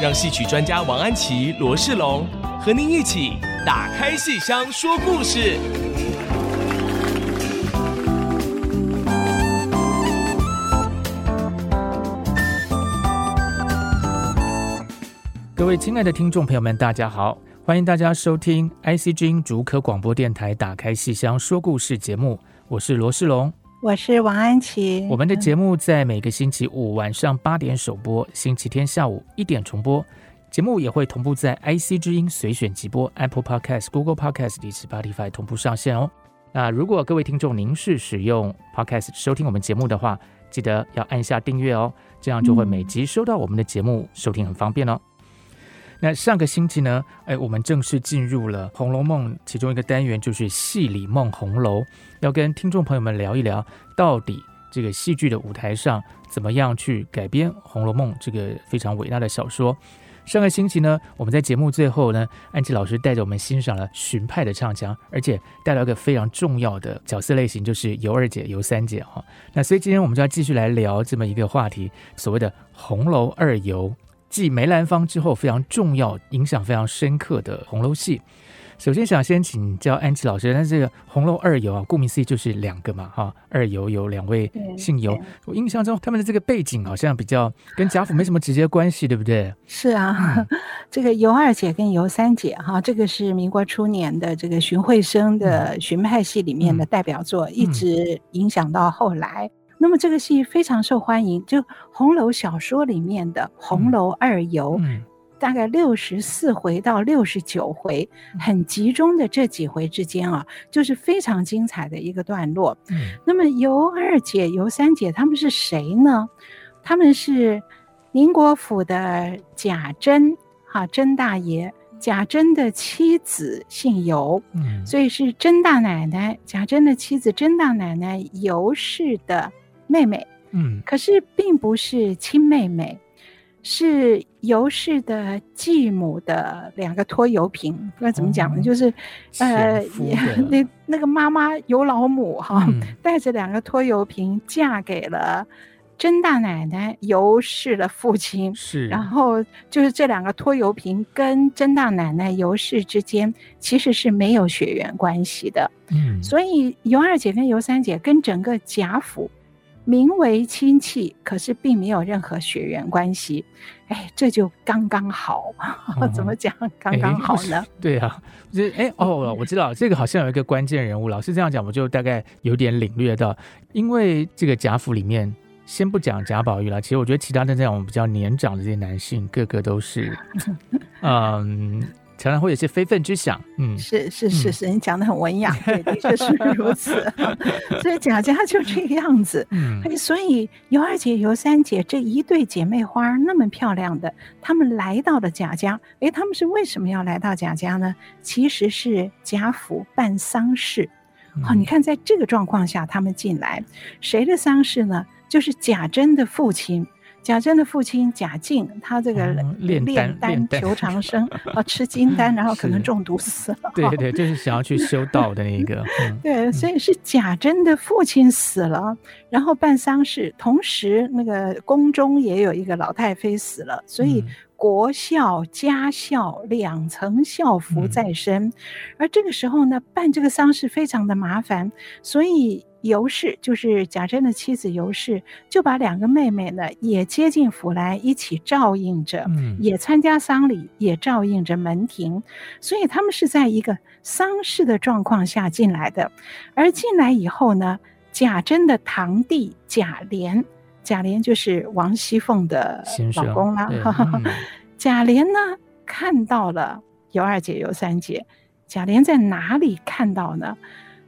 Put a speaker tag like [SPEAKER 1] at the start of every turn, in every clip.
[SPEAKER 1] 让戏曲专家王安琪、罗世龙和您一起打开戏箱说故事。
[SPEAKER 2] 各位亲爱的听众朋友们，大家好，欢迎大家收听 IC 之音竹科广播电台《打开戏箱说故事》节目，我是罗世龙。
[SPEAKER 3] 我是王安琪。
[SPEAKER 2] 我们的节目在每个星期五晚上八点首播，星期天下午一点重播。节目也会同步在 IC 之音随选即播、Apple Podcast、Google Podcast 以及 Spotify 同步上线哦。那如果各位听众您是使用 Podcast 收听我们节目的话，记得要按下订阅哦，这样就会每集收到我们的节目，收听很方便哦。那上个星期呢，哎，我们正式进入了《红楼梦》其中一个单元，就是戏里梦红楼，要跟听众朋友们聊一聊，到底这个戏剧的舞台上怎么样去改编《红楼梦》这个非常伟大的小说。上个星期呢，我们在节目最后呢，安琪老师带着我们欣赏了荀派的唱腔，而且带来一个非常重要的角色类型，就是尤二姐、尤三姐哈。那所以今天我们就要继续来聊这么一个话题，所谓的红楼二尤。继梅兰芳之后非常重要、影响非常深刻的红楼戏，首先想先请教安琪老师，但是这个红楼二游啊，顾名思义就是两个嘛，哈，二游有两位姓尤。我印象中他们的这个背景好像比较 跟贾府没什么直接关系，对不对？
[SPEAKER 3] 是啊，这个尤二姐跟尤三姐哈，这个是民国初年的这个荀慧生的荀派戏里面的代表作，嗯、一直影响到后来。那么这个戏非常受欢迎，就红楼小说里面的红楼二游，嗯，大概六十四回到六十九回，很集中的这几回之间啊，就是非常精彩的一个段落。嗯，那么尤二姐、尤三姐他们是谁呢？他们是宁国府的贾珍，哈，甄大爷，贾珍的妻子姓尤，嗯，所以是甄大奶奶，贾珍的妻子甄大奶奶尤氏的。妹妹，嗯，可是并不是亲妹妹，是尤氏的继母的两个拖油瓶，不知道怎么讲呢？就是，呃，那那个妈妈尤老母哈，带着两个拖油瓶嫁给了甄大奶奶尤氏的父亲，是，然后就是这两个拖油瓶跟甄大奶奶尤氏之间其实是没有血缘关系的，嗯，所以尤二姐跟尤三姐跟整个贾府。名为亲戚，可是并没有任何血缘关系，哎，这就刚刚好。哦、怎么讲刚刚好呢？
[SPEAKER 2] 对啊，这哎哦，我知道这个好像有一个关键人物。老师这样讲，我就大概有点领略到。因为这个贾府里面，先不讲贾宝玉了，其实我觉得其他的这种比较年长的这些男性，个个都是，嗯。常常会有些非分之想，嗯，
[SPEAKER 3] 是是是是，你讲的很文雅，对，的确是如此。所以贾家就这个样子，嗯，所以尤二姐、尤三姐这一对姐妹花那么漂亮的，她们来到了贾家，诶，她们是为什么要来到贾家呢？其实是贾府办丧事，好，你看在这个状况下，他们进来，谁的丧事呢？就是贾珍的父亲。贾珍的父亲贾敬，他这个炼丹求长生 啊，吃金丹，然后可能中毒死了。
[SPEAKER 2] 对对对，就是想要去 修道的那个。嗯、
[SPEAKER 3] 对，所以是贾珍的父亲死了，然后办丧事，同时那个宫中也有一个老太妃死了，所以国孝家孝两层孝服在身。嗯、而这个时候呢，办这个丧事非常的麻烦，所以。尤氏就是贾珍的妻子，尤氏就把两个妹妹呢也接进府来，一起照应着，嗯，也参加丧礼，也照应着门庭，所以他们是在一个丧事的状况下进来的。而进来以后呢，贾珍的堂弟贾琏，贾琏就是王熙凤的老公了。嗯、贾琏呢看到了尤二姐、尤三姐，贾琏在哪里看到呢？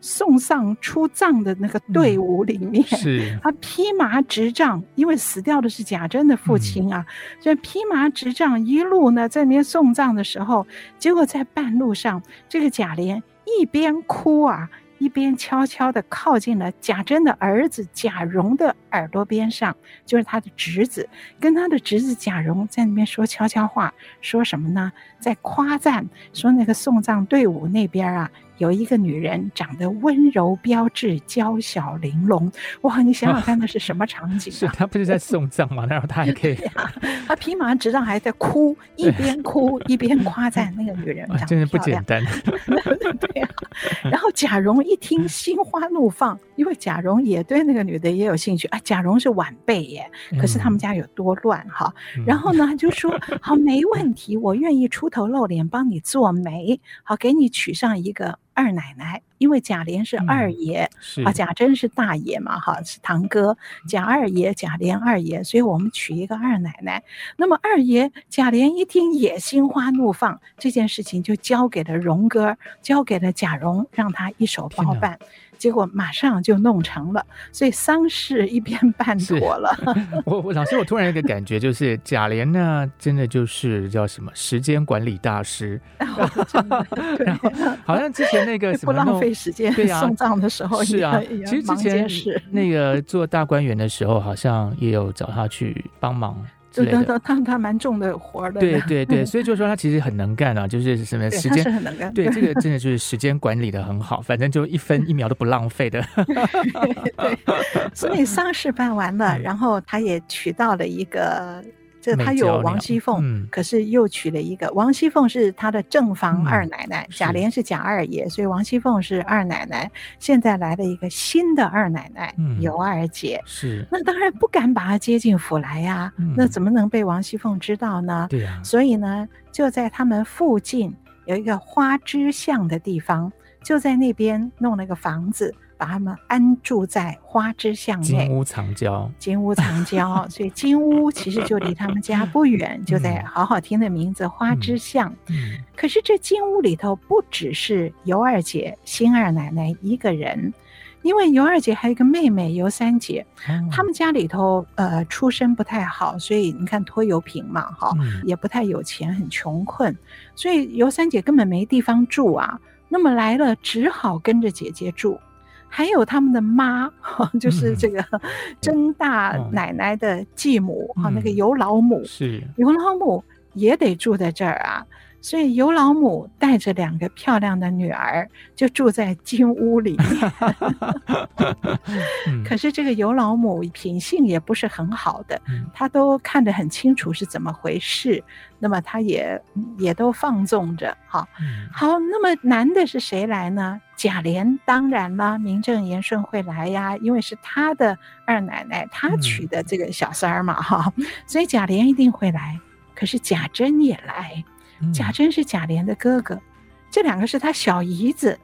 [SPEAKER 3] 送丧出葬的那个队伍里面，
[SPEAKER 2] 嗯、是
[SPEAKER 3] 他披麻执杖，因为死掉的是贾珍的父亲啊，嗯、所以披麻执杖一路呢在那边送葬的时候，结果在半路上，这个贾琏一边哭啊。一边悄悄地靠近了贾珍的儿子贾蓉的耳朵边上，就是他的侄子，跟他的侄子贾蓉在那边说悄悄话，说什么呢？在夸赞说那个送葬队伍那边啊。有一个女人长得温柔标致、娇小玲珑，哇！你想想看，那是什么场景啊？
[SPEAKER 2] 是她不是在送葬吗？然后她还可以，
[SPEAKER 3] 她披麻执杖还在哭，一边哭 一边夸赞那个女人长得
[SPEAKER 2] 真的不简单。
[SPEAKER 3] 对啊，然后贾蓉一听，心花怒放，因为贾蓉也对那个女的也有兴趣啊。贾蓉是晚辈耶，可是他们家有多乱哈？然后呢，就说好，没问题，我愿意出头露脸帮你做媒，好，给你娶上一个。二奶奶，因为贾琏是二爷，嗯、啊，贾珍是大爷嘛，哈，是堂哥，贾二爷、贾琏二爷，所以我们娶一个二奶奶。那么二爷贾琏一听也心花怒放，这件事情就交给了荣哥，交给了贾蓉，让他一手包办。结果马上就弄成了，所以丧事一边办妥了。
[SPEAKER 2] 我我老师，我突然有一个感觉，就是贾琏呢，真的就是叫什么时间管理大师。然后好像之前那个什么
[SPEAKER 3] 不浪费时间，对啊，送葬的时候
[SPEAKER 2] 是啊。其实之前是那个做大观园的时候，好像也有找他去帮忙。
[SPEAKER 3] 对对对，他他蛮重的活的。
[SPEAKER 2] 对对对，所以就说他其实很能干啊，就是什么时间，
[SPEAKER 3] 是很能干。
[SPEAKER 2] 对，这个 真的就是时间管理的很好，反正就一分一秒都不浪费的。
[SPEAKER 3] 对，所以丧事办完了，然后他也娶到了一个。这他有王熙凤，嗯、可是又娶了一个王熙凤是他的正房二奶奶，嗯、贾琏是贾二爷，所以王熙凤是二奶奶。现在来了一个新的二奶奶，嗯、尤二姐。是，那当然不敢把她接进府来呀、那怎么能被王熙凤知道呢？对呀、啊，所以呢，就在他们附近有一个花枝巷的地方，就在那边弄了个房子。把他们安住在花枝巷内，
[SPEAKER 2] 金屋藏娇，
[SPEAKER 3] 金屋藏娇，所以金屋其实就离他们家不远，就在好好听的名字花枝巷。嗯，可是这金屋里头不只是尤二姐、新二奶奶一个人，因为尤二姐还有一个妹妹尤三姐，他们家里头呃出身不太好，所以你看拖油瓶嘛，哈，也不太有钱，很穷困，所以尤三姐根本没地方住啊。那么来了，只好跟着姐姐住。还有他们的妈，就是这个 甄大奶奶的继母，哈、嗯，那个尤老母是。尤老母也得住在这儿啊。所以尤老母带着两个漂亮的女儿，就住在金屋里面。可是这个尤老母品性也不是很好的，她都看得很清楚是怎么回事，那么她也也都放纵着。好，好，那么男的是谁来呢？贾琏当然了，名正言顺会来呀，因为是他的二奶奶，他娶的这个小三儿嘛，哈，所以贾琏一定会来。可是贾珍也来。贾珍是贾琏的哥哥，这两个是他小姨子，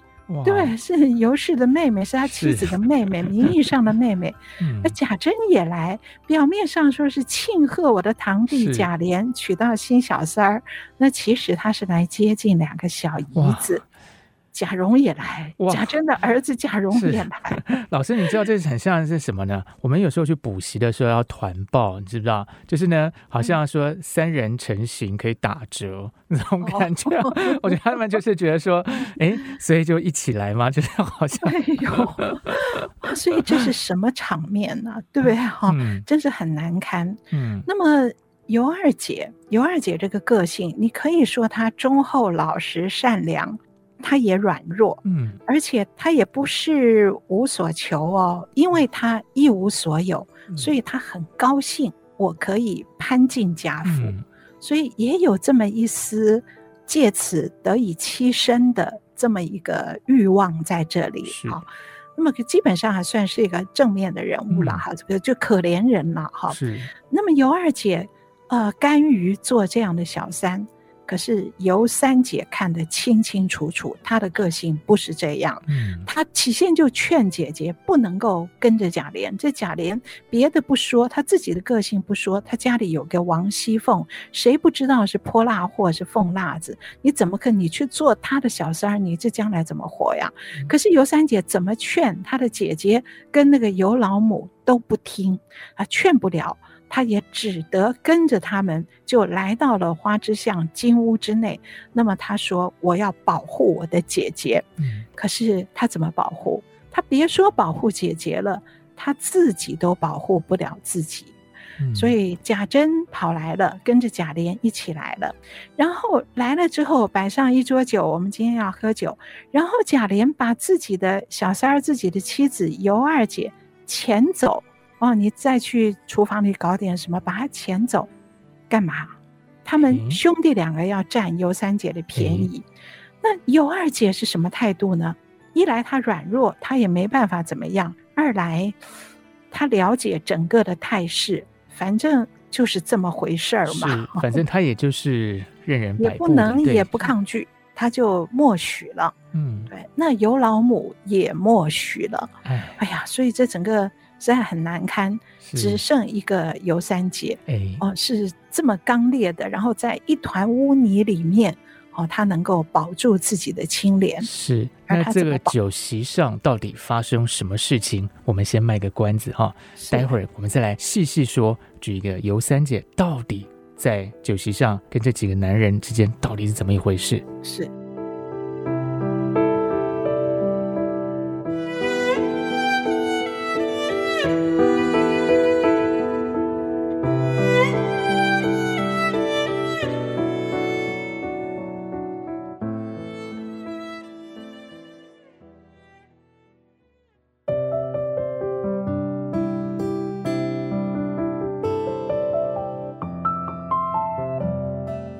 [SPEAKER 3] 对，是尤氏的妹妹，是他妻子的妹妹，名义上的妹妹。那贾珍也来，表面上说是庆贺我的堂弟贾琏娶到新小三儿，那其实他是来接近两个小姨子。贾蓉也来，贾珍的儿子贾蓉也 来。
[SPEAKER 2] 老师，你知道这是很像是什么呢？我们有时候去补习的时候要团报，你知不知道？就是呢，好像说三人成行可以打折 那种感觉。哦、我觉得他们就是觉得说，哎，所以就一起来嘛，就是好像。哎
[SPEAKER 3] 呦，所以这是什么场面呢、啊？对不对？哈、嗯，真是很难堪。嗯，那么尤二姐，尤二姐这个个性，你可以说她忠厚老实善良。他也软弱，嗯，而且他也不是无所求哦，因为他一无所有，所以他很高兴我可以攀进贾府，嗯、所以也有这么一丝借此得以栖身的这么一个欲望在这里啊、哦。那么基本上还算是一个正面的人物了哈，这个、嗯、就可怜人了哈。是。那么尤二姐呃甘于做这样的小三。可是尤三姐看得清清楚楚，她的个性不是这样。
[SPEAKER 2] 嗯，
[SPEAKER 3] 她起先就劝姐姐不能够跟着贾琏。这贾琏别的不说，她自己的个性不说，她家里有个王熙凤，谁不知道是泼辣货是凤辣子？你怎么可你去做她的小三儿？你这将来怎么活呀？嗯、可是尤三姐怎么劝她的姐姐跟那个尤老母都不听，啊，劝不了。他也只得跟着他们，就来到了花之巷金屋之内。那么他说：“我要保护我的姐姐。”嗯，可是他怎么保护？他别说保护姐姐了，他自己都保护不了自己。嗯，所以贾珍跑来了，跟着贾琏一起来了。然后来了之后，摆上一桌酒，我们今天要喝酒。然后贾琏把自己的小三儿、自己的妻子尤二姐遣走。哦，你再去厨房里搞点什么，把他遣走，干嘛？他们兄弟两个要占尤三姐的便宜。嗯、那尤二姐是什么态度呢？一来她软弱，她也没办法怎么样；二来她了解整个的态势，反正就是这么回事儿嘛。
[SPEAKER 2] 反正她也就是任人摆布，
[SPEAKER 3] 也不能也不抗拒，她就默许了。嗯，对。那尤老母也默许了。哎，哎呀，所以这整个。实在很难堪，只剩一个尤三姐，哎，哦，是这么刚烈的，然后在一团污泥里面，哦，她能够保住自己的清廉。
[SPEAKER 2] 是，那这个酒席上到底发生什么事情？我们先卖个关子哈，待会儿我们再来细细说，举一个尤三姐到底在酒席上跟这几个男人之间到底是怎么一回事？
[SPEAKER 3] 是。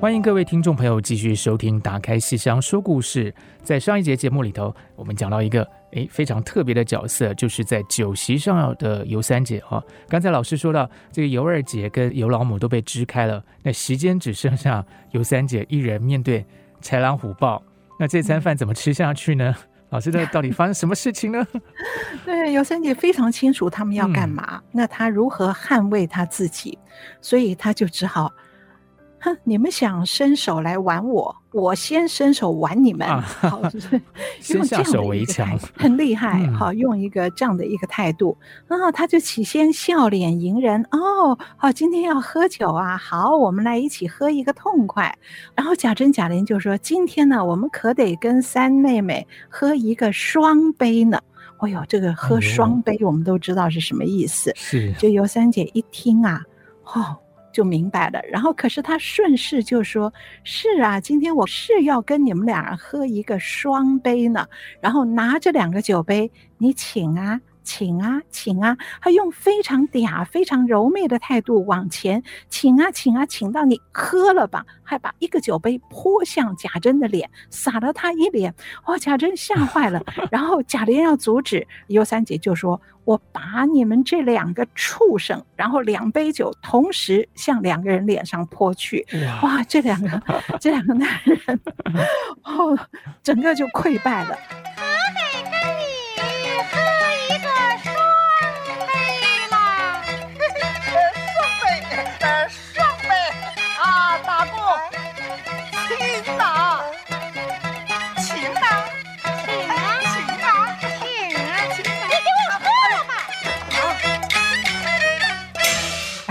[SPEAKER 2] 欢迎各位听众朋友继续收听《打开戏箱说故事》。在上一节节目里头，我们讲到一个诶非常特别的角色，就是在酒席上的尤三姐哈。刚才老师说到，这个尤二姐跟尤老母都被支开了，那席间只剩下尤三姐一人面对豺狼虎豹，那这餐饭怎么吃下去呢？老师，这到底发生什么事情呢？
[SPEAKER 3] 对，尤三姐非常清楚他们要干嘛，嗯、那她如何捍卫她自己，所以她就只好。哼，你们想伸手来玩我，我先伸手玩你们，啊、好，就是
[SPEAKER 2] 先下手为强，
[SPEAKER 3] 很厉害。嗯、好，用一个这样的一个态度，然后他就起先笑脸迎人。哦，好，今天要喝酒啊，好，我们来一起喝一个痛快。然后贾珍、贾琏就说：“今天呢，我们可得跟三妹妹喝一个双杯呢。”哎呦，这个喝双杯，我们都知道是什么意思。是，就尤三姐一听啊，哦。就明白了，然后可是他顺势就说：“是啊，今天我是要跟你们俩喝一个双杯呢。”然后拿着两个酒杯，你请啊。请啊，请啊！他用非常嗲、非常柔媚的态度往前请啊，请啊，请到你喝了吧，还把一个酒杯泼向贾珍的脸，洒了他一脸。哇、哦，贾珍吓坏了。然后贾琏要阻止，尤三姐就说：“我把你们这两个畜生，然后两杯酒同时向两个人脸上泼去。哇，哇，这两个这两个男人，哦，整个就溃败了。”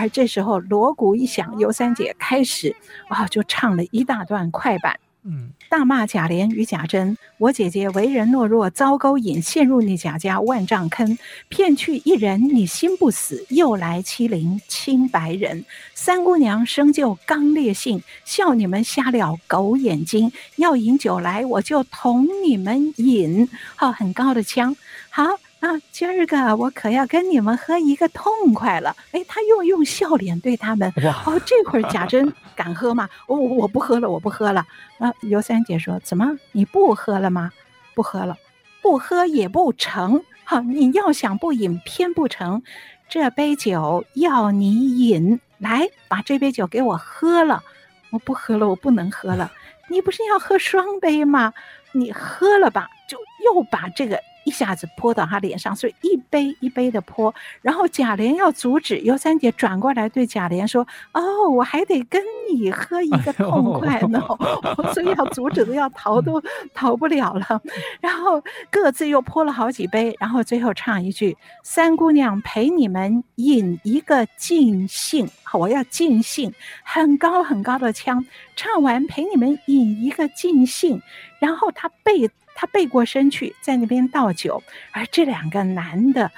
[SPEAKER 3] 这时候锣鼓一响，尤三姐开始啊、哦，就唱了一大段快板，嗯，大骂贾琏与贾珍：“我姐姐为人懦弱，遭勾引，陷入你贾家万丈坑，骗去一人，你心不死，又来欺凌清白人。三姑娘生就刚烈性，笑你们瞎了狗眼睛。要饮酒来，我就同你们饮。好，很高的腔，好。”啊，今儿个我可要跟你们喝一个痛快了！哎，他又用笑脸对他们。哇哦，这会儿贾珍敢喝吗？我我不喝了，我不喝了。啊，尤三姐说：“怎么你不喝了吗？不喝了，不喝也不成。哈，你要想不饮，偏不成。这杯酒要你饮，来把这杯酒给我喝了。我不喝了，我不能喝了。你不是要喝双杯吗？你喝了吧，就又把这个。一下子泼到他脸上，所以一杯一杯的泼。然后贾琏要阻止，尤三姐转过来对贾琏说：“哦，我还得跟你喝一个 痛快呢，哎、所以要阻止都要逃都逃不了了。”然后各自又泼了好几杯，然后最后唱一句：“三姑娘陪你们饮一个尽兴。”我要尽兴，很高很高的腔，唱完陪你们饮一个尽兴。然后他背。他背过身去，在那边倒酒，而这两个男的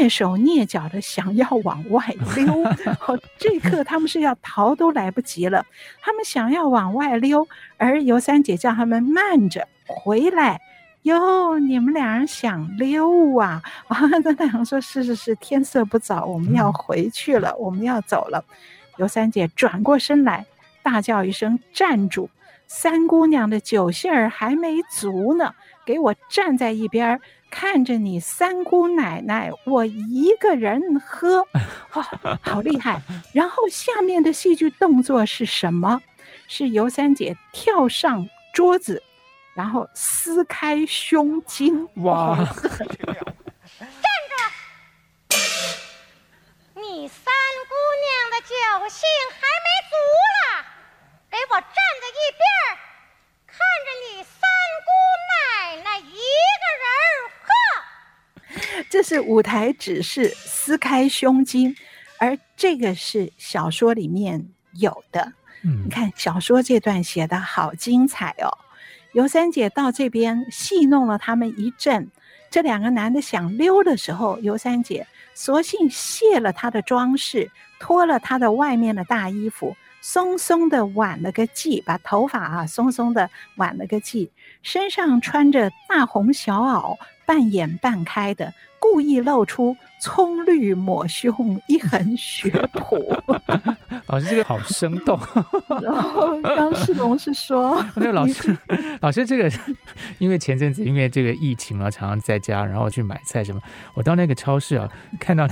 [SPEAKER 3] 蹑手蹑脚的想要往外溜，哦，这刻他们是要逃都来不及了，他们想要往外溜，而尤三姐叫他们慢着回来。哟，你们俩人想溜啊？啊，那太阳说：是是是，天色不早，我们要回去了，我们要走了。尤三姐转过身来，大叫一声：站住！三姑娘的酒性儿还没足呢，给我站在一边，看着你三姑奶奶我一个人喝，哇、哦，好厉害！然后下面的戏剧动作是什么？是尤三姐跳上桌子，然后撕开胸襟。哇！站
[SPEAKER 4] 住！你三姑娘的酒性还没足了，给我站在一边
[SPEAKER 3] 看
[SPEAKER 4] 着你三姑奶奶一个人喝。
[SPEAKER 3] 这是舞台指示撕开胸襟，而这个是小说里面有的。嗯，你看小说这段写的好精彩哦。尤三姐到这边戏弄了他们一阵，这两个男的想溜的时候，尤三姐索性卸了他的装饰，脱了他的外面的大衣服，松松的挽了个髻，把头发啊松松的挽了个髻，身上穿着大红小袄，半掩半开的。故意露出葱绿抹胸，一横学谱。
[SPEAKER 2] 老师这个好生动。
[SPEAKER 3] 然后张世龙是说，
[SPEAKER 2] 那个老师，老师这个，因为前阵子因为这个疫情啊，常常在家，然后去买菜什么，我到那个超市啊，看到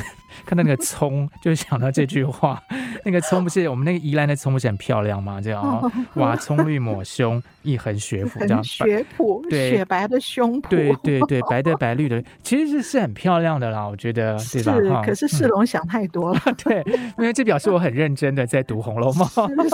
[SPEAKER 2] 看到那个葱，就想到这句话。那个葱不是我们那个宜兰的葱不是很漂亮吗？这样哦，哇，葱绿抹胸，一横学谱，这样
[SPEAKER 3] 学谱，对，雪白的胸脯，
[SPEAKER 2] 对对对，白的白绿的，其实是是很漂亮的啦，我觉得，对吧？
[SPEAKER 3] 是，可是世龙想太多了，
[SPEAKER 2] 对，因为这表示我很认真的在读《红楼梦》，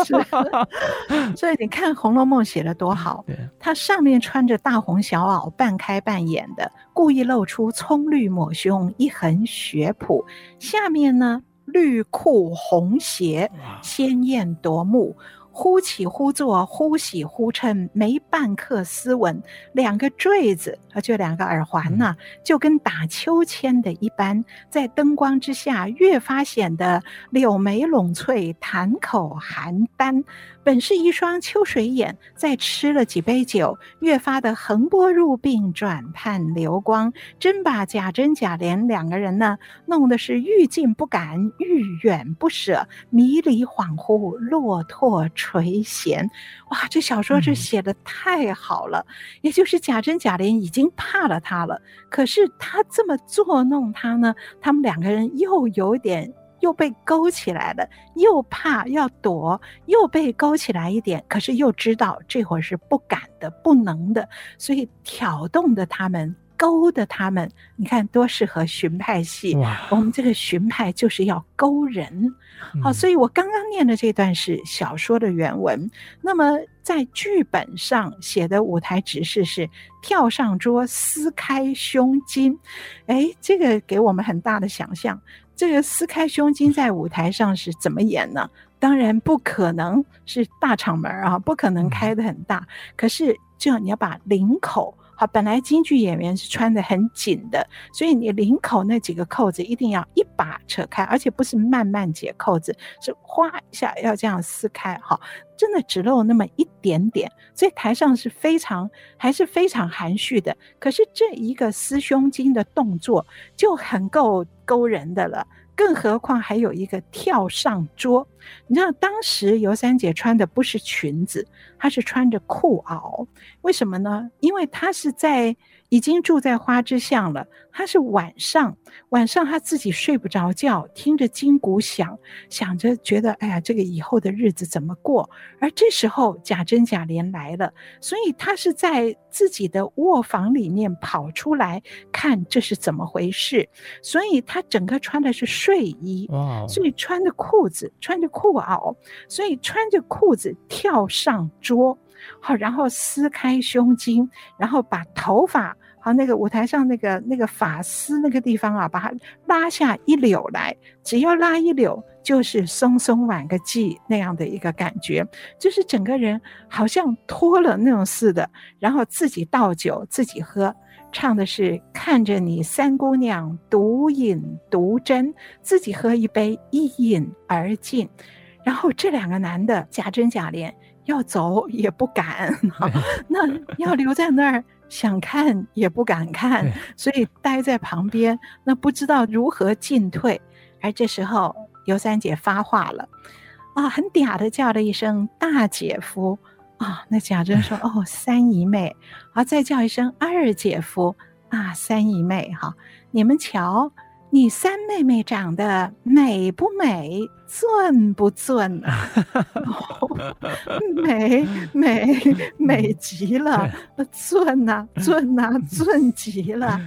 [SPEAKER 3] 是，所以你看《红楼梦》写的多好，它上面穿着大红小袄，半开半掩的，故意露出葱绿抹胸，一横学谱，下面呢，绿裤红鞋，鲜艳夺目。忽起忽坐，忽喜忽嗔，没半刻斯文。两个坠子，啊，就两个耳环呢，就跟打秋千的一般，在灯光之下越发显得柳眉拢翠，檀口含丹。本是一双秋水眼，再吃了几杯酒，越发的横波入鬓，转盼流光。真把贾珍、贾琏两个人呢，弄得是欲近不敢，欲远不舍，迷离恍惚，落拓垂涎。哇，这小说这写的太好了！嗯、也就是贾珍、贾琏已经怕了他了，可是他这么作弄他呢，他们两个人又有点。又被勾起来了，又怕要躲，又被勾起来一点，可是又知道这会儿是不敢的、不能的，所以挑动的他们，勾的他们，你看多适合荀派戏。我们这个荀派就是要勾人，好、嗯，所以我刚刚念的这段是小说的原文。那么在剧本上写的舞台指示是跳上桌撕开胸襟，哎，这个给我们很大的想象。这个撕开胸襟在舞台上是怎么演呢？当然不可能是大场门啊，不可能开的很大。可是，就你要把领口。本来京剧演员是穿得很紧的，所以你领口那几个扣子一定要一把扯开，而且不是慢慢解扣子，是哗一下要这样撕开。哈，真的只露那么一点点，所以台上是非常还是非常含蓄的。可是这一个撕胸襟的动作就很够勾人的了。更何况还有一个跳上桌，你知道当时尤三姐穿的不是裙子，她是穿着裤袄，为什么呢？因为她是在已经住在花之巷了。他是晚上，晚上他自己睡不着觉，听着金鼓响，想着觉得，哎呀，这个以后的日子怎么过？而这时候贾珍、贾琏来了，所以他是在自己的卧房里面跑出来看这是怎么回事。所以他整个穿的是睡衣，所以穿着裤子，穿着裤袄，所以穿着裤子跳上桌，好，然后撕开胸襟，然后把头发。好，那个舞台上那个那个发丝那个地方啊，把它拉下一绺来，只要拉一绺，就是松松挽个髻那样的一个感觉，就是整个人好像脱了那种似的，然后自己倒酒自己喝，唱的是看着你三姑娘独饮独斟，自己喝一杯一饮而尽，然后这两个男的贾珍贾琏要走也不敢，那要留在那儿。想看也不敢看，所以待在旁边，那不知道如何进退。而这时候，尤三姐发话了，啊，很嗲的叫了一声“大姐夫”，啊，那贾珍说：“哦，三姨妹。”啊，再叫一声“二姐夫”，啊，三姨妹，哈，你们瞧。你三妹妹长得美不美，俊不俊啊？美美美极了，俊呐俊呐俊极了，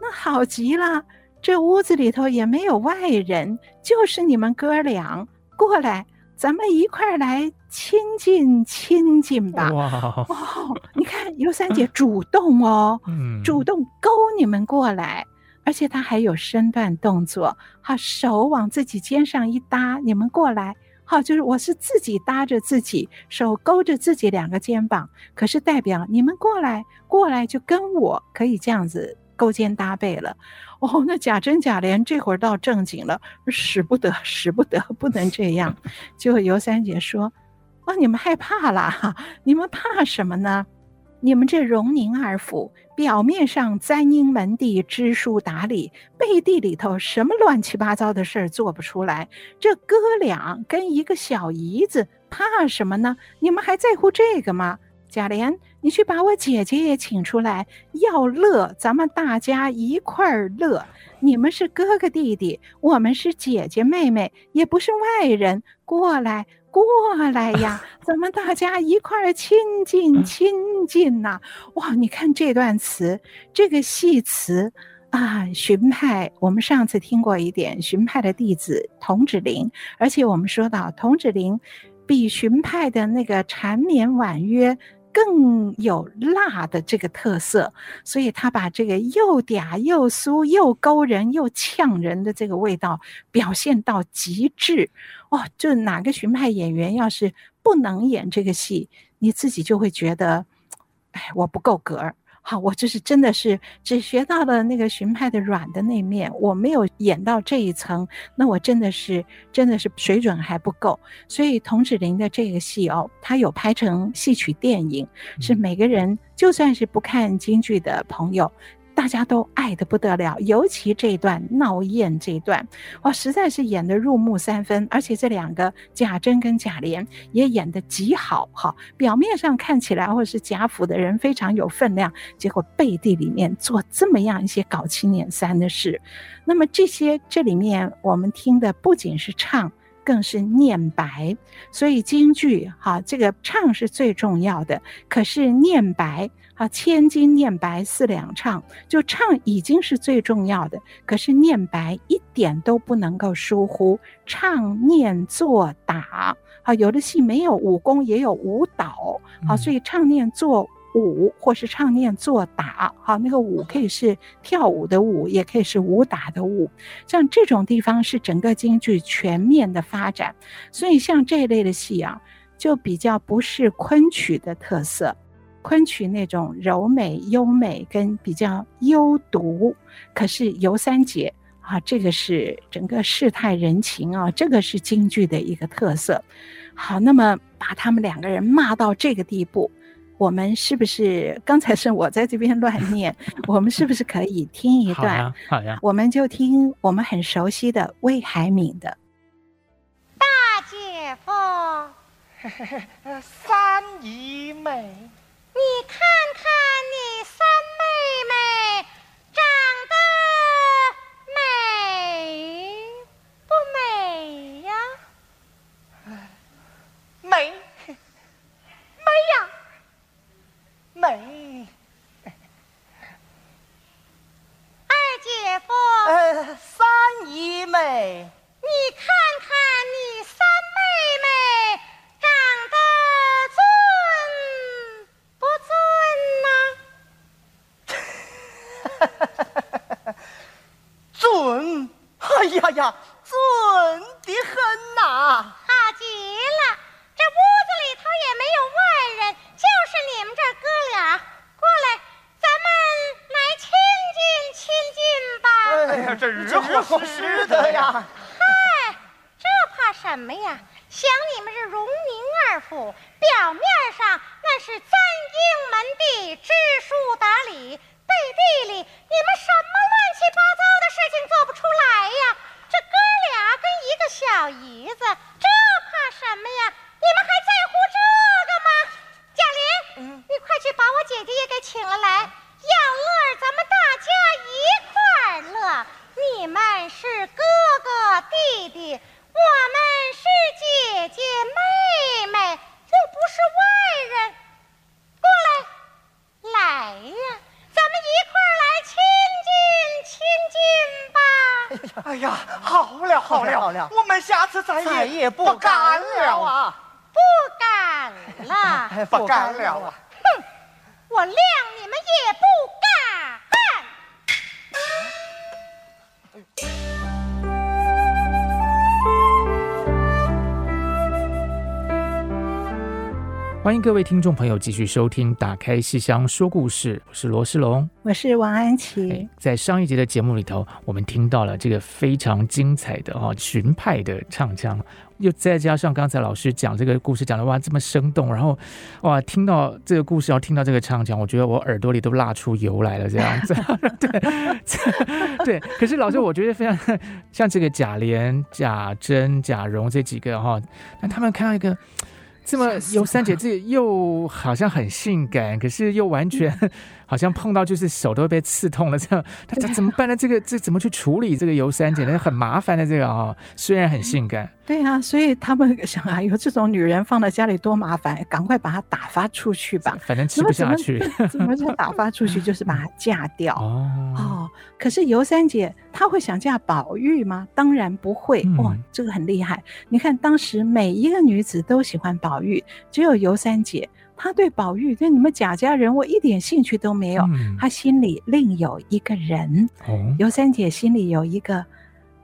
[SPEAKER 3] 那好极了。这屋子里头也没有外人，就是你们哥俩过来，咱们一块儿来亲近亲近吧。哇哦，你看尤三姐主动哦，主动勾你们过来。而且他还有身段动作，好，手往自己肩上一搭，你们过来，好，就是我是自己搭着自己，手勾着自己两个肩膀，可是代表你们过来，过来就跟我可以这样子勾肩搭背了。哦，那贾珍贾琏这会儿倒正经了，使不得，使不得，不能这样。就尤三姐说：“哦，你们害怕啦？你们怕什么呢？”你们这荣宁二府，表面上簪缨门第、知书达理，背地里头什么乱七八糟的事儿做不出来。这哥俩跟一个小姨子，怕什么呢？你们还在乎这个吗？贾琏，你去把我姐姐也请出来，要乐，咱们大家一块儿乐。你们是哥哥弟弟，我们是姐姐妹妹，也不是外人，过来。过来呀，咱们大家一块儿亲近 亲近呐！哇，你看这段词，这个戏词啊，荀派我们上次听过一点，荀派的弟子童芷苓，而且我们说到童芷苓比荀派的那个缠绵婉约。更有辣的这个特色，所以他把这个又嗲又酥又勾人又呛人的这个味道表现到极致。哦，就哪个荀派演员要是不能演这个戏，你自己就会觉得，哎，我不够格儿。好，我就是真的是只学到了那个荀派的软的那面，我没有演到这一层，那我真的是真的是水准还不够。所以童芷苓的这个戏哦，他有拍成戏曲电影，是每个人就算是不看京剧的朋友。大家都爱得不得了，尤其这段闹宴这一段，哇，实在是演得入木三分，而且这两个贾珍跟贾琏也演得极好哈。表面上看起来或者是贾府的人非常有分量，结果背地里面做这么样一些搞七捻三的事。那么这些这里面我们听的不仅是唱，更是念白。所以京剧哈，这个唱是最重要的，可是念白。啊，千金念白四两唱，就唱已经是最重要的，可是念白一点都不能够疏忽，唱念做打。啊，有的戏没有武功，也有舞蹈。好，所以唱念做舞，或是唱念做打。好，那个舞可以是跳舞的舞，也可以是武打的舞。像这种地方是整个京剧全面的发展，所以像这一类的戏啊，就比较不是昆曲的特色。昆曲那种柔美、优美跟比较幽独，可是尤三姐啊，这个是整个世态人情啊，这个是京剧的一个特色。好，那么把他们两个人骂到这个地步，我们是不是刚才是我在这边乱 念？我们是不是可以听一段？好呀，我们就听我们很熟悉的魏海敏的。
[SPEAKER 4] 大姐夫，
[SPEAKER 5] 三姨妹，
[SPEAKER 4] 你看看你三妹妹
[SPEAKER 5] 长得美不美呀？美，美呀。妹，
[SPEAKER 4] 二姐夫，
[SPEAKER 5] 呃，三姨妹，
[SPEAKER 4] 你看看你三妹妹长得尊不尊呐？
[SPEAKER 5] 尊，哎呀呀，尊的很呐。
[SPEAKER 4] 嗨，这怕什么呀？想你们这荣宁二府，表面上那是簪缨门第、知书达理，背地里你们什么乱七八糟的事情做不出来呀？这哥俩跟一个小姨子，这怕什么呀？你们还在乎这个吗？贾玲，嗯，你快去把我姐姐也给请了来，要乐咱们大家一块儿乐。你们是哥哥弟弟。我们是姐姐妹妹，又不是外人，过来，来呀，咱们一块儿来亲近亲近吧。
[SPEAKER 5] 哎呀，好了好了好了，我们下次再也
[SPEAKER 6] 不
[SPEAKER 5] 不敢了
[SPEAKER 6] 啊！
[SPEAKER 4] 不敢了，
[SPEAKER 5] 不敢了啊！
[SPEAKER 4] 哼，我谅
[SPEAKER 2] 欢迎各位听众朋友继续收听《打开戏箱说故事》，我是罗世龙，
[SPEAKER 3] 我是王安琪。
[SPEAKER 2] 在上一集的节目里头，我们听到了这个非常精彩的哈荀派的唱腔，又再加上刚才老师讲这个故事讲的哇这么生动，然后哇听到这个故事要听到这个唱腔，我觉得我耳朵里都辣出油来了这样子。对对，可是老师我觉得非常 像这个贾琏、贾珍、贾蓉这几个哈，那他们看到一个。这么由三姐这又好像很性感，可是又完全 好像碰到就是手都会被刺痛了，这样他这怎么办呢？这个这怎么去处理这个尤三姐呢？很麻烦的这个啊、哦，虽然很性感。
[SPEAKER 3] 对啊，所以他们想啊，有这种女人放在家里多麻烦，赶快把她打发出去吧。
[SPEAKER 2] 反正吃不下去，
[SPEAKER 3] 怎么就打发出去？就是把她嫁掉。哦哦，可是尤三姐她会想嫁宝玉吗？当然不会。哇、哦，这个很厉害。你看当时每一个女子都喜欢宝玉，只有尤三姐，她对宝玉对你们贾家人我一点兴趣都没有。嗯、她心里另有一个人。哦，尤三姐心里有一个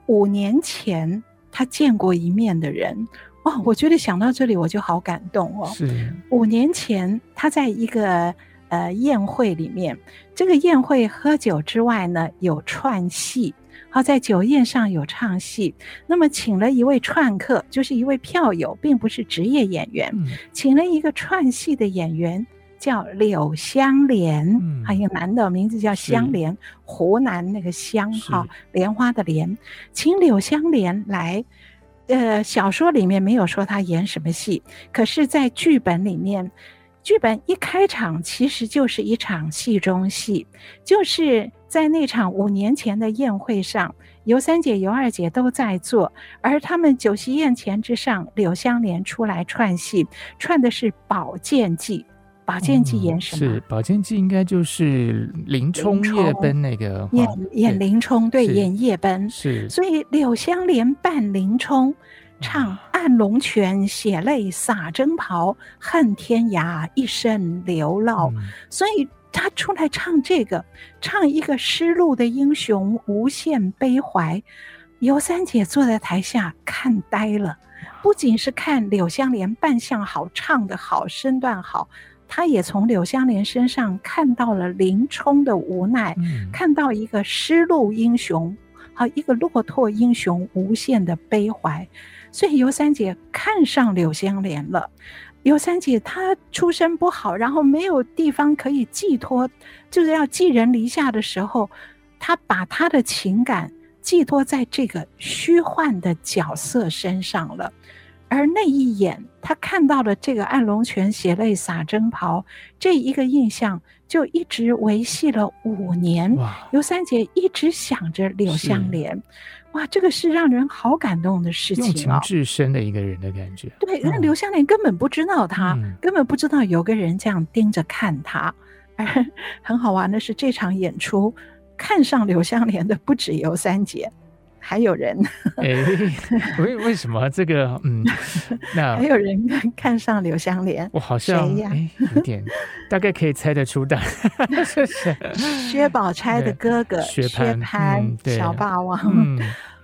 [SPEAKER 3] 五年前。他见过一面的人，哦，我觉得想到这里我就好感动哦。是五年前他在一个呃宴会里面，这个宴会喝酒之外呢，有串戏，好，在酒宴上有唱戏，那么请了一位串客，就是一位票友，并不是职业演员，嗯、请了一个串戏的演员叫柳香莲，还有男的名字叫香莲，湖南那个香哈莲花的莲，请柳香莲来。呃，小说里面没有说他演什么戏，可是，在剧本里面，剧本一开场其实就是一场戏中戏，就是在那场五年前的宴会上，尤三姐、尤二姐都在座，而他们酒席宴前之上，柳湘莲出来串戏，串的是宝剑记。宝剑记演什么？
[SPEAKER 2] 是宝剑记，应该就是林冲夜奔那个
[SPEAKER 3] 演演林冲，对，演夜奔是。所以柳湘莲扮林冲，唱暗龙泉，血泪洒征袍，恨天涯，一身流落。所以他出来唱这个，唱一个失路的英雄，无限悲怀。尤三姐坐在台下看呆了，不仅是看柳湘莲扮相好，唱得好，身段好。她也从柳湘莲身上看到了林冲的无奈，嗯、看到一个失路英雄，和一个落拓英雄无限的悲怀，所以尤三姐看上柳湘莲了。尤三姐她出身不好，然后没有地方可以寄托，就是要寄人篱下的时候，她把她的情感寄托在这个虚幻的角色身上了。而那一眼，她看到了这个暗龙泉血泪洒征袍，这一个印象就一直维系了五年。尤三姐一直想着柳湘莲，哇，这个是让人好感动的事情
[SPEAKER 2] 情至深的一个人的感觉。
[SPEAKER 3] 对，那刘香莲根本不知道他，嗯、根本不知道有个人这样盯着看他。而 很好玩的是，这场演出看上刘香莲的不止尤三姐。还有人哎，
[SPEAKER 2] 为为什么这个嗯，那
[SPEAKER 3] 还有人看上刘香莲？
[SPEAKER 2] 我好像哎、欸，有点大概可以猜得出的，是
[SPEAKER 3] 薛宝钗的哥哥薛蟠，小霸王。嗯，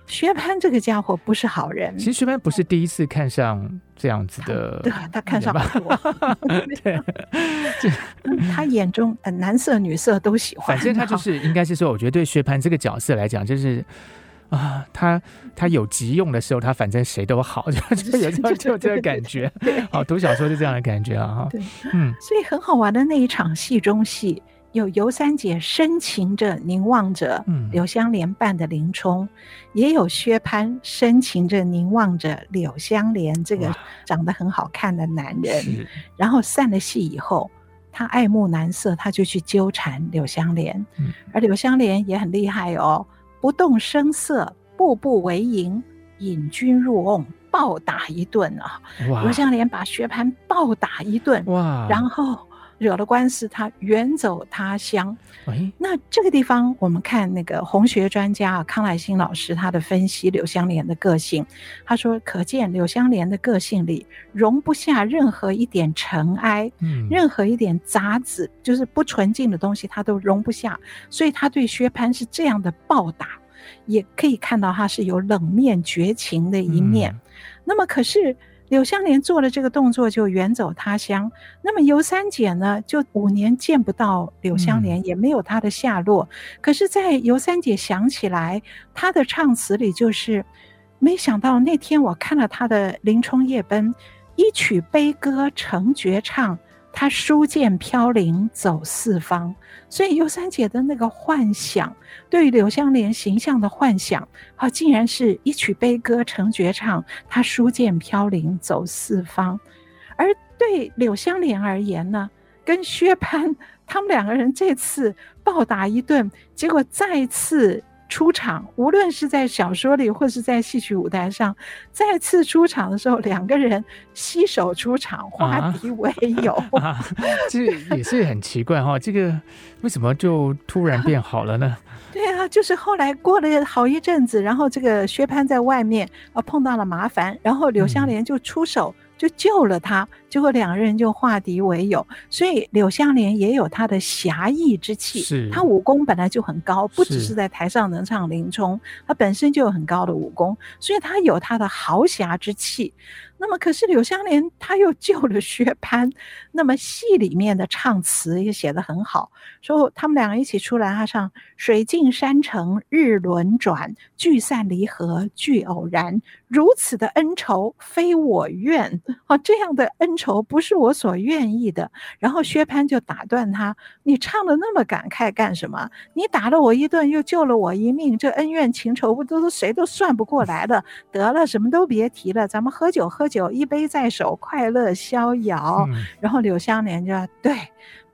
[SPEAKER 3] 薛蟠这个家伙不是好人。
[SPEAKER 2] 其实薛蟠不是第一次看上这样子的，
[SPEAKER 3] 对，他看上我。对，他眼中呃男色女色都喜欢。
[SPEAKER 2] 反正他就是应该是说，我觉得对薛蟠这个角色来讲，就是。啊，他他有急用的时候，他反正谁都好，就就有时候就这个感觉。好，读小说就这样的感觉啊，哈。
[SPEAKER 3] 对，
[SPEAKER 2] 嗯，
[SPEAKER 3] 所以很好玩的那一场戏中戏，有尤三姐深情着凝望着柳香莲扮的林冲，嗯、也有薛蟠深情着凝望着柳香莲这个长得很好看的男人。然后散了戏以后，他爱慕难色，他就去纠缠柳香莲，嗯、而柳香莲也很厉害哦。不动声色，步步为营，引军入瓮，暴打一顿啊！柳湘莲把薛蟠暴打一顿，哇！然后惹了官司，他远走他乡。哎，那这个地方，我们看那个红学专家康乃馨老师他的分析柳湘莲的个性，他说，可见柳湘莲的个性里容不下任何一点尘埃，嗯，任何一点杂质，就是不纯净的东西，他都容不下，所以他对薛蟠是这样的暴打。也可以看到他是有冷面绝情的一面，嗯、那么可是柳湘莲做了这个动作就远走他乡，那么尤三姐呢，就五年见不到柳湘莲，也没有她的下落。嗯、可是，在尤三姐想起来，她的唱词里就是，没想到那天我看了她的《林冲夜奔》，一曲悲歌成绝唱。他书剑飘零走四方，所以尤三姐的那个幻想，对于柳湘莲形象的幻想，啊，竟然是一曲悲歌成绝唱。他书剑飘零走四方，而对柳湘莲而言呢，跟薛蟠他们两个人这次暴打一顿，结果再次。出场，无论是在小说里，或是在戏曲舞台上，再次出场的时候，两个人携手出场，化敌为 友。啊啊、
[SPEAKER 2] 这 也是很奇怪哈，这个为什么就突然变好了呢？
[SPEAKER 3] 对啊，就是后来过了好一阵子，然后这个薛蟠在外面啊碰到了麻烦，然后柳湘莲就出手。嗯就救了他，结果两个人就化敌为友。所以柳湘莲也有他的侠义之气，是他武功本来就很高，不只是在台上能唱林冲，他本身就有很高的武功，所以他有他的豪侠之气。那么，可是柳湘莲他又救了薛蟠，那么戏里面的唱词也写得很好，说他们两个一起出来，他唱“水尽山成日轮转，聚散离合俱偶然，如此的恩仇非我愿”，哦，这样的恩仇不是我所愿意的。然后薛蟠就打断他：“你唱的那么感慨干什么？你打了我一顿，又救了我一命，这恩怨情仇不都是谁都算不过来的？得了，什么都别提了，咱们喝酒喝。”酒一杯在手，快乐逍遥。嗯、然后柳湘莲就对，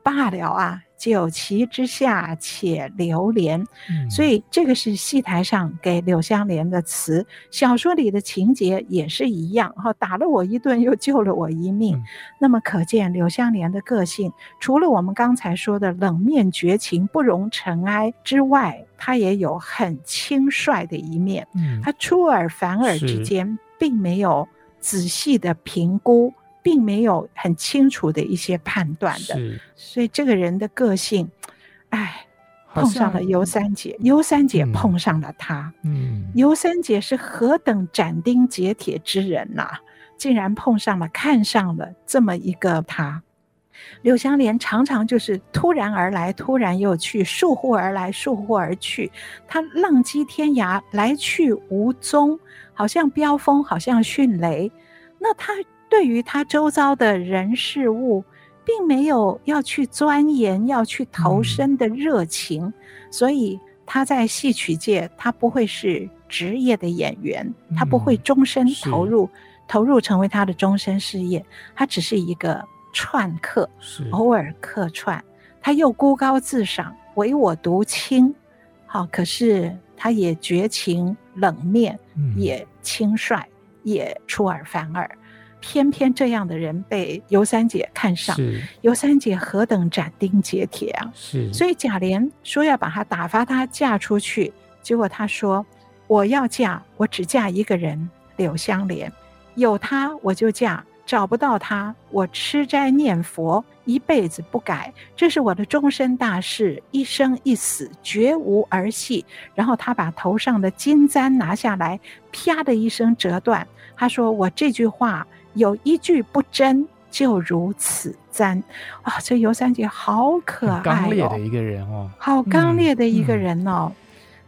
[SPEAKER 3] 罢了啊，酒旗之下且流连。嗯、所以这个是戏台上给柳湘莲的词，小说里的情节也是一样。哈，打了我一顿，又救了我一命。嗯、那么可见柳湘莲的个性，除了我们刚才说的冷面绝情、不容尘埃之外，他也有很轻率的一面。嗯，他出尔反尔之间，并没有。仔细的评估，并没有很清楚的一些判断的，是。所以这个人的个性，哎，碰上了尤三姐，尤三姐碰上了他，嗯，尤三姐是何等斩钉截铁之人呐、啊，竟然碰上了，看上了这么一个他。柳湘莲常常就是突然而来，突然又去，倏忽而来，倏忽而去，他浪迹天涯，来去无踪。好像飙风，好像迅雷。那他对于他周遭的人事物，并没有要去钻研、要去投身的热情，嗯、所以他在戏曲界，他不会是职业的演员，他不会终身投入，嗯、投入成为他的终身事业。他只是一个串客，是偶尔客串。他又孤高自赏，唯我独清。好，可是。他也绝情冷面，也轻率，嗯、也出尔反尔。偏偏这样的人被尤三姐看上，尤三姐何等斩钉截铁啊！是，所以贾琏说要把她打发她嫁出去，结果她说：“我要嫁，我只嫁一个人，柳湘莲。有她我就嫁。”找不到他，我吃斋念佛一辈子不改，这是我的终身大事，一生一死绝无儿戏。然后他把头上的金簪拿下来，啪的一声折断。他说：“我这句话有一句不真，就如此簪。”哇，这尤三姐好可爱，哦，
[SPEAKER 2] 刚烈的一个人哦，
[SPEAKER 3] 好刚烈的一个人哦。嗯嗯、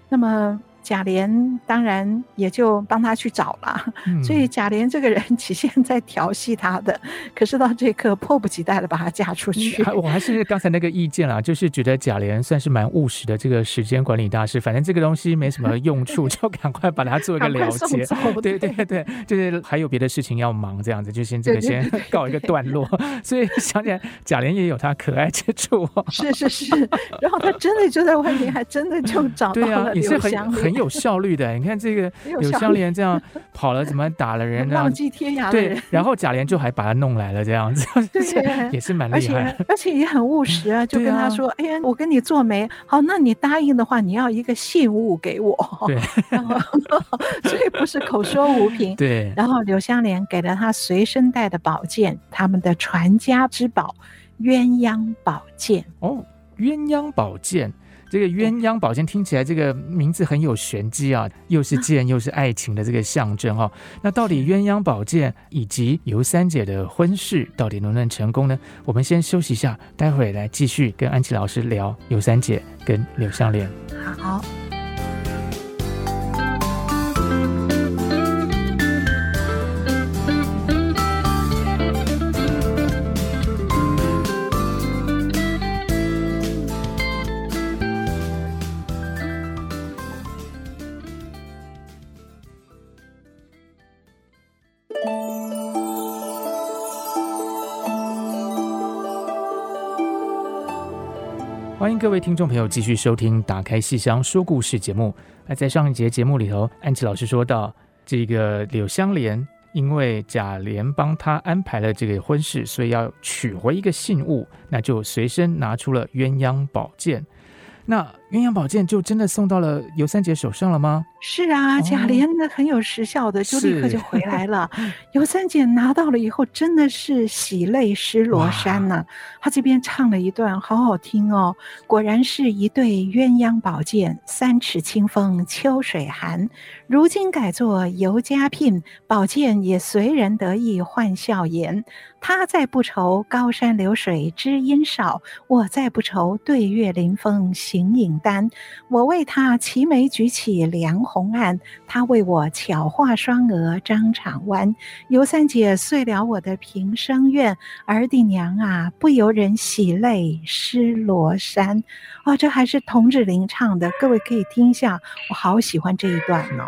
[SPEAKER 3] 那么贾琏当然也就帮他去找了。
[SPEAKER 2] 嗯、
[SPEAKER 3] 所以贾琏这个人起先在调戏他的，可是到这一刻迫不及待的把他嫁出去。
[SPEAKER 2] 嗯、我还是刚才那个意见啦，就是觉得贾琏算是蛮务实的这个时间管理大师。反正这个东西没什么用处，就赶快把它做一个了结。对对对，就是还有别的事情要忙，这样子就先这个先告一个段落。对对对，所以想起来贾琏也有他可爱之处。
[SPEAKER 3] 是是是，然后他真的就在外面，还真的就找到了柳湘莲。
[SPEAKER 2] 也是很很有效率的。你看这个柳湘莲这样跑了，怎么打了人 呢？
[SPEAKER 3] 浪迹天涯。
[SPEAKER 2] 对，然后贾琏就还把他弄来了，这样子，
[SPEAKER 3] 对，
[SPEAKER 2] 也是蛮厉害。
[SPEAKER 3] 而且也很务实啊，就跟他说：“哎呀，我跟你做媒，好，那你答应的话，你要一个信物给我。”
[SPEAKER 2] 对，
[SPEAKER 3] 然后所以不是口说无凭。
[SPEAKER 2] 对，
[SPEAKER 3] 然后柳湘莲给了他随身带的宝剑，他们的传家之宝鸳鸯宝剑。
[SPEAKER 2] 哦，鸳鸯宝剑。这个鸳鸯宝剑听起来这个名字很有玄机啊，又是剑 又是爱情的这个象征哈。那到底鸳鸯宝剑以及尤三姐的婚事到底能不能成功呢？我们先休息一下，待会来继续跟安琪老师聊尤三姐跟柳湘莲。
[SPEAKER 3] 好。
[SPEAKER 2] 欢迎各位听众朋友继续收听《打开戏箱说故事》节目。那在上一节节目里头，安琪老师说到，这个柳湘莲因为贾琏帮她安排了这个婚事，所以要取回一个信物，那就随身拿出了鸳鸯宝剑。那鸳鸯宝剑就真的送到了尤三姐手上了吗？
[SPEAKER 3] 是啊，贾琏呢很有时效的，就立刻就回来了。尤三姐拿到了以后，真的是喜泪湿罗衫呢。她这边唱了一段，好好听哦。果然是一对鸳鸯宝剑，三尺清风秋水寒。如今改作尤家聘，宝剑也随人得意换笑颜。他再不愁高山流水知音少，我再不愁对月临风形影丹。我为他齐眉举起梁红案，他为我巧画双娥张长弯。尤三姐遂了我的平生愿，儿弟娘啊，不由人喜泪湿罗衫。哦，这还是童芷苓唱的，各位可以听一下，我好喜欢这一段哦。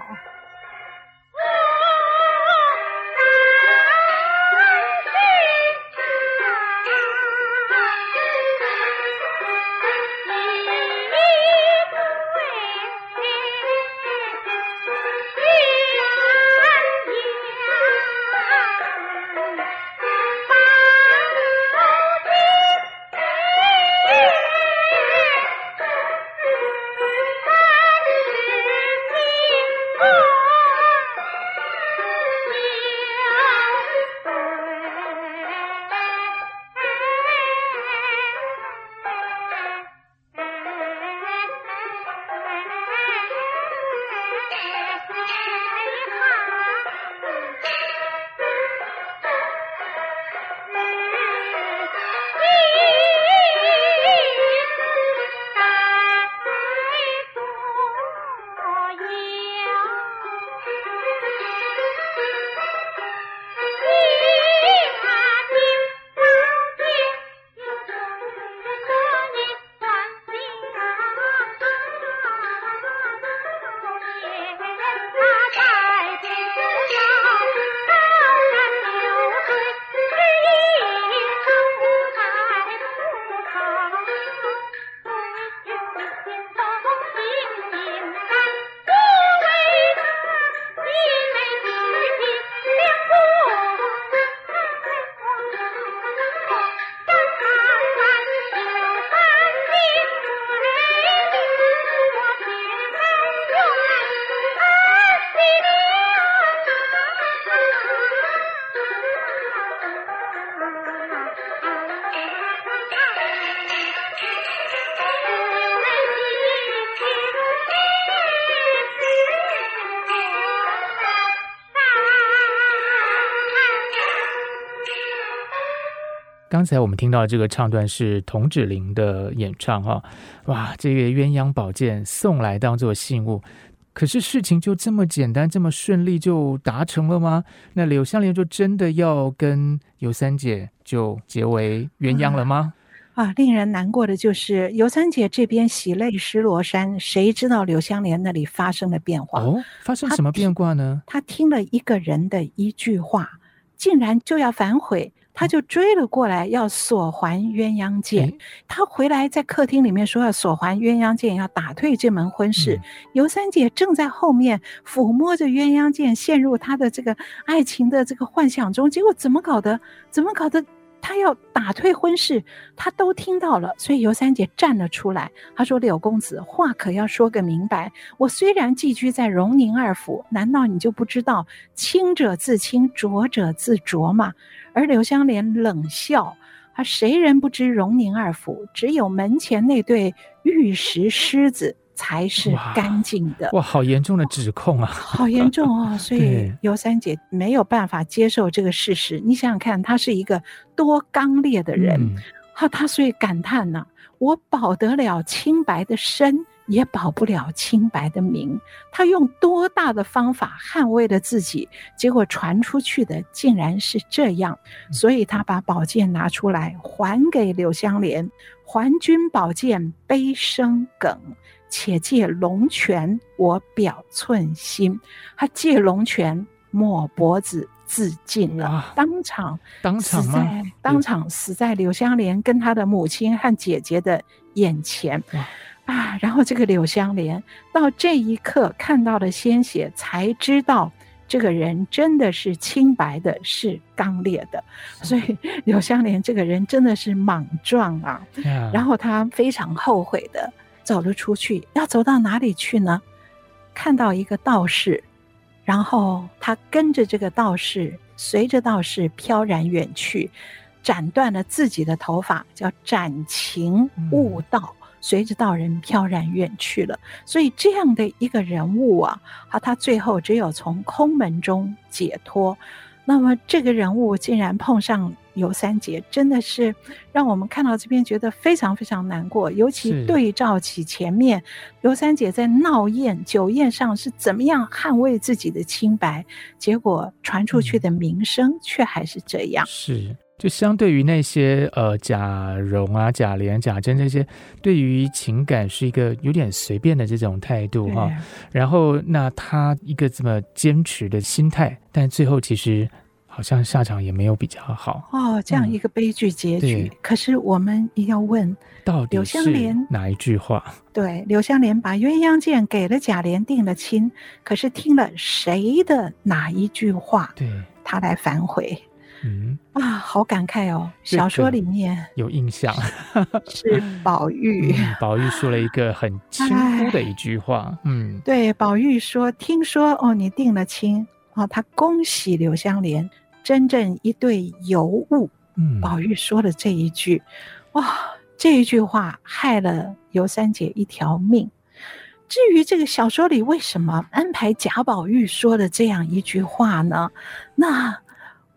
[SPEAKER 2] 才我们听到这个唱段是童芷苓的演唱哈，哇，这个鸳鸯宝剑送来当做信物，可是事情就这么简单，这么顺利就达成了吗？那柳湘莲就真的要跟尤三姐就结为鸳鸯了吗？
[SPEAKER 3] 啊，令人难过的就是尤三姐这边喜泪湿罗衫，谁知道柳湘莲那里发生了变化？
[SPEAKER 2] 哦，发生什么变化呢？
[SPEAKER 3] 他听了一个人的一句话，竟然就要反悔。他就追了过来，要索还鸳鸯剑。他回来在客厅里面说要索还鸳鸯剑，要打退这门婚事。尤三姐正在后面抚摸着鸳鸯剑，陷入他的这个爱情的这个幻想中。结果怎么搞的？怎么搞的？他要打退婚事，他都听到了，所以尤三姐站了出来。她说：“柳公子，话可要说个明白。我虽然寄居在荣宁二府，难道你就不知道清者自清，浊者自浊吗？”而刘香莲冷笑：“他谁人不知荣宁二府，只有门前那对玉石狮子才是干净的。”
[SPEAKER 2] 哇，好严重的指控啊！
[SPEAKER 3] 好严重哦！所以尤三姐没有办法接受这个事实。你想想看，他是一个多刚烈的人，哈、嗯，他所以感叹呐、啊：“我保得了清白的身。”也保不了清白的名，他用多大的方法捍卫了自己，结果传出去的竟然是这样，所以他把宝剑拿出来还给柳湘莲，还君宝剑悲生梗，且借龙泉我表寸心。他借龙泉抹脖子自尽了，当场
[SPEAKER 2] 当场
[SPEAKER 3] 死在当场死在柳湘莲跟他的母亲和姐姐的眼前。啊，然后这个柳湘莲到这一刻看到了鲜血，才知道这个人真的是清白的，是刚烈的。所以柳湘莲这个人真的是莽撞啊。然后他非常后悔的走了出去，要走到哪里去呢？看到一个道士，然后他跟着这个道士，随着道士飘然远去，斩断了自己的头发，叫斩情悟道。随着道人飘然远去了，所以这样的一个人物啊，好，他最后只有从空门中解脱。那么这个人物竟然碰上尤三姐，真的是让我们看到这边觉得非常非常难过。尤其对照起前面尤三姐在闹宴酒宴上是怎么样捍卫自己的清白，结果传出去的名声却还是这样。
[SPEAKER 2] 是。就相对于那些呃贾蓉啊、贾琏、贾珍这些，对于情感是一个有点随便的这种态度哈。然后那他一个这么坚持的心态，但最后其实好像下场也没有比较好
[SPEAKER 3] 哦。这样一个悲剧结局。嗯、可是我们也要问，
[SPEAKER 2] 到底是哪一句话？
[SPEAKER 3] 对，柳湘莲把鸳鸯剑给了贾琏定了亲，可是听了谁的哪一句话？对，他来反悔。嗯啊，好感慨哦！小说里面
[SPEAKER 2] 有印象，
[SPEAKER 3] 是 宝玉。
[SPEAKER 2] 宝玉说了一个很 轻忽的一句话。嗯，
[SPEAKER 3] 对，宝玉说：“听说哦，你定了亲哦，他恭喜柳湘莲，真正一对尤物。”嗯，宝玉说了这一句，哇，这一句话害了尤三姐一条命。至于这个小说里为什么安排贾宝玉说了这样一句话呢？那。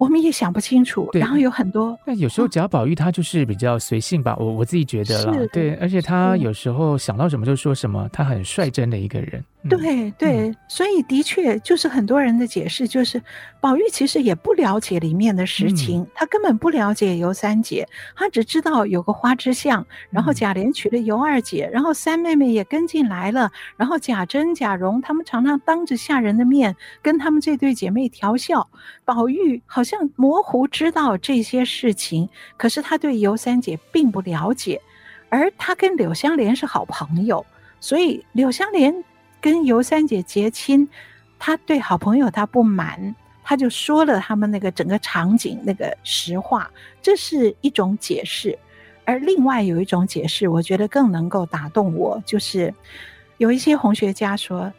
[SPEAKER 3] 我们也想不清楚，然后有很多。
[SPEAKER 2] 那有时候贾宝玉他就是比较随性吧，我我自己觉得啦。对，而且他有时候想到什么就说什么，他很率真的一个人。
[SPEAKER 3] 对对、嗯，所以的确就是很多人的解释，就是宝玉其实也不了解里面的实情，嗯、他根本不了解尤三姐，他只知道有个花之巷，然后贾琏娶了尤二姐，然后三妹妹也跟进来了，然后贾珍、贾蓉他们常常当着下人的面跟他们这对姐妹调笑，宝玉好像模糊知道这些事情，可是他对尤三姐并不了解，而他跟柳湘莲是好朋友，所以柳湘莲。跟尤三姐结亲，他对好朋友他不满，他就说了他们那个整个场景那个实话，这是一种解释。而另外有一种解释，我觉得更能够打动我，就是有一些红学家说，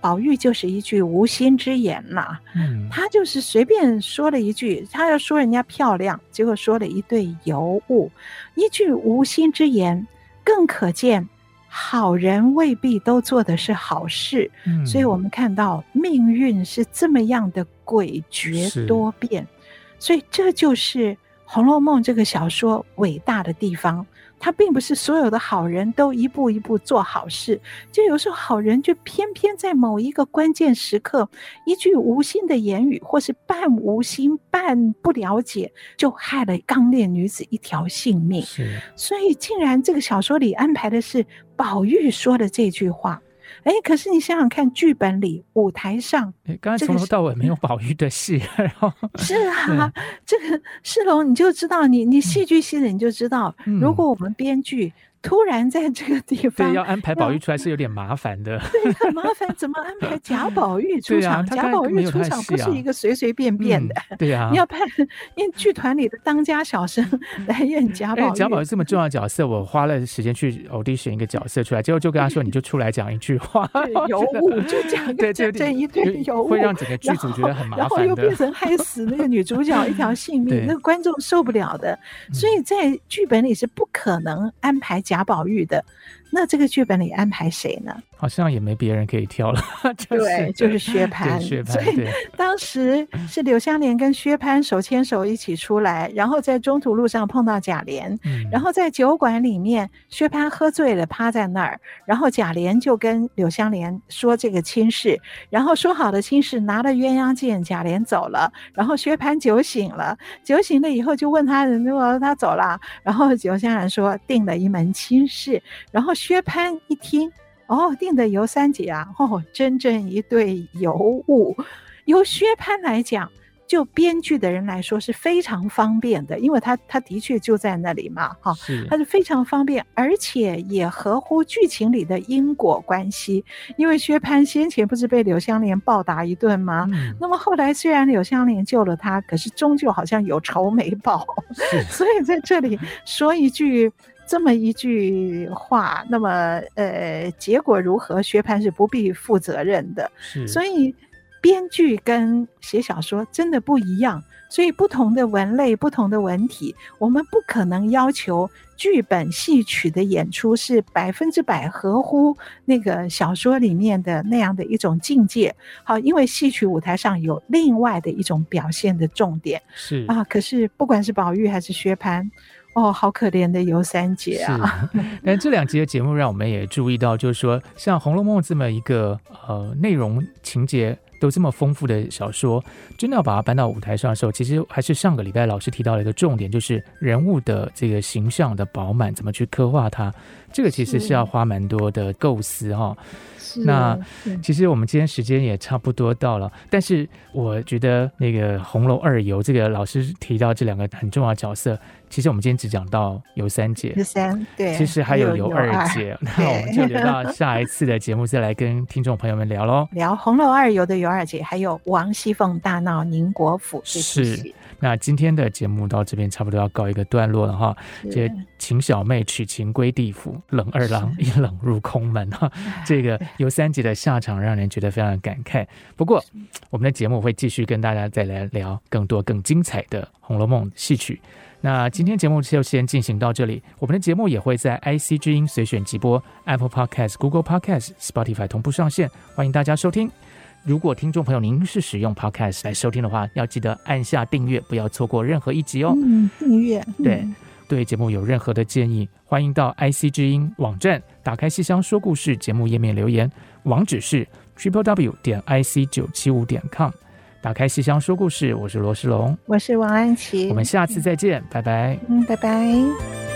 [SPEAKER 3] 宝玉就是一句无心之言嘛，嗯，他就是随便说了一句，他要说人家漂亮，结果说了一对尤物，一句无心之言，更可见。好人未必都做的是好事，嗯，所以我们看到命运是这么样的诡谲多变，所以这就是红楼梦》这个小说伟大的地方。它并不是所有的好人都一步一步做好事，就有时候好人就偏偏在某一个关键时刻，一句无心的言语，或是半无心半不了解，就害了刚烈女子一条性命。
[SPEAKER 2] 是，
[SPEAKER 3] 所以竟然这个小说里安排的是宝玉说的这句话。哎，可是你想想看，剧本里、舞台上，
[SPEAKER 2] 哎，刚才从头到尾没有宝玉的戏，然后
[SPEAKER 3] 是啊，这个世龙你就知道，你你戏剧系的你就知道，嗯、如果我们编剧。突然在这个地方，
[SPEAKER 2] 对，要安排宝玉出来是有点麻烦的。
[SPEAKER 3] 对，很麻烦，怎么安排贾宝玉出场？贾宝玉出场不是一个随随便便的。
[SPEAKER 2] 对呀，
[SPEAKER 3] 你要派因为剧团里的当家小生 来演贾宝玉。
[SPEAKER 2] 贾宝玉这么重要的角色，我花了时间去 audition 一个角色出来，结果就跟他说：“你就出来讲一句话。”
[SPEAKER 3] 尤物就讲对这这一对尤物，
[SPEAKER 2] 会让整个剧组觉得很麻烦，
[SPEAKER 3] 然后又变成害死那个女主角一条性命，那个观众受不了的。所以在剧本里是不可能安排贾贾宝玉的。那这个剧本里安排谁呢？
[SPEAKER 2] 好像也没别人可以挑了，
[SPEAKER 3] 就是、对，就是薛蟠。
[SPEAKER 2] 薛蟠，
[SPEAKER 3] 所以当时是柳湘莲跟薛蟠手牵手一起出来，然后在中途路上碰到贾琏，嗯、然后在酒馆里面，薛蟠喝醉了趴在那儿，然后贾琏就跟柳湘莲说这个亲事，然后说好的亲事拿了鸳鸯剑，贾琏走了，然后薛蟠酒醒了，酒醒了以后就问他人说他走了，然后柳湘莲说定了一门亲事，然后。薛蟠一听，哦，定的尤三姐啊，哦，真正一对尤物。由薛蟠来讲，就编剧的人来说是非常方便的，因为他他的确就在那里嘛，哈、哦，他是非常方便，而且也合乎剧情里的因果关系。因为薛蟠先前不是被柳湘莲暴打一顿吗？嗯、那么后来虽然柳湘莲救了他，可是终究好像有仇没报，所以在这里说一句。这么一句话，那么呃，结果如何？薛蟠是不必负责任的。是，所以编剧跟写小说真的不一样。所以不同的文类、不同的文体，我们不可能要求剧本戏曲的演出是百分之百合乎那个小说里面的那样的一种境界。好，因为戏曲舞台上有另外的一种表现的重点。是啊，可是不管是宝玉还是薛蟠。哦，好可怜的尤三姐啊！
[SPEAKER 2] 但这两集的节目让我们也注意到，就是说，像《红楼梦》这么一个呃内容情节都这么丰富的小说，真的要把它搬到舞台上的时候，其实还是上个礼拜老师提到了一个重点，就是人物的这个形象的饱满，怎么去刻画它，这个其实是要花蛮多的构思哈。那其实我们今天时间也差不多到了，但是我觉得那个红楼二游这个老师提到这两个很重要的角色，其实我们今天只讲到尤三姐，
[SPEAKER 3] 游三对，
[SPEAKER 2] 其实还有尤二姐，那我们就留到下一次的节目再来跟听众朋友们聊喽。
[SPEAKER 3] 聊红楼二游的尤二姐，还有王熙凤大闹宁国府
[SPEAKER 2] 是。那今天的节目到这边差不多要告一个段落了哈。这秦小妹娶秦归地府，冷二郎一冷入空门哈。这个尤三姐的下场让人觉得非常的感慨。不过我们的节目会继续跟大家再来聊更多更精彩的《红楼梦》戏曲。那今天节目就先进行到这里。我们的节目也会在 IC 之音随选直播、Apple Podcast、Google Podcast、Spotify 同步上线，欢迎大家收听。如果听众朋友您是使用 Podcast 来收听的话，要记得按下订阅，不要错过任何一集哦。
[SPEAKER 3] 嗯，订阅。
[SPEAKER 2] 对，对节目有任何的建议，欢迎到 IC 之音网站打开“西厢说故事”节目页面留言，网址是 triple w 点 ic 九七五点 com。打开“西厢说故事”，我是罗世龙，
[SPEAKER 3] 我是王安琪，
[SPEAKER 2] 我们下次再见，拜拜。
[SPEAKER 3] 嗯，拜拜。